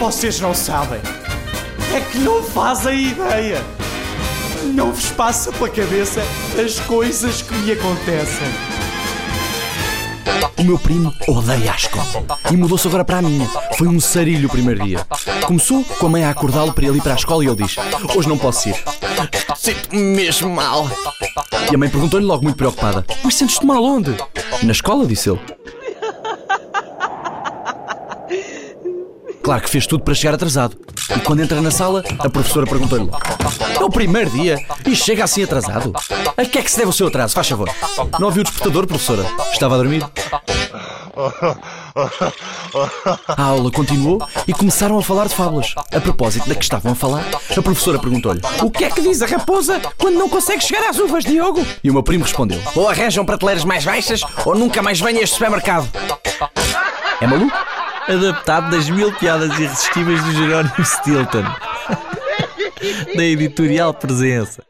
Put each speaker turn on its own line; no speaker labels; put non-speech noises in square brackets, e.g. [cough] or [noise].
Vocês não sabem. É que não fazem ideia. Não vos passa pela cabeça as coisas que me acontecem.
O meu primo odeia a escola e mudou-se agora para a minha. Foi um sarilho o primeiro dia. Começou com a mãe a acordá-lo para ele ir para a escola e ele diz: Hoje não posso ir. Sinto-me mesmo mal. E a mãe perguntou-lhe logo muito preocupada: Mas sentes-te mal onde? Na escola, disse ele. Claro que fez tudo para chegar atrasado. E quando entra na sala, a professora perguntou-lhe: É o primeiro dia e chega assim atrasado? A que é que se deve o seu atraso? Faz favor. Não ouviu o despertador, professora? Estava a dormir? A aula continuou e começaram a falar de fábulas. A propósito da que estavam a falar, a professora perguntou-lhe: O que é que diz a raposa quando não consegue chegar às uvas, Diogo? E o meu primo respondeu: Ou arranjam prateleiras mais baixas ou nunca mais venha a este supermercado. É maluco?
Adaptado das mil piadas irresistíveis do Jerónimo Stilton. [laughs] da editorial Presença.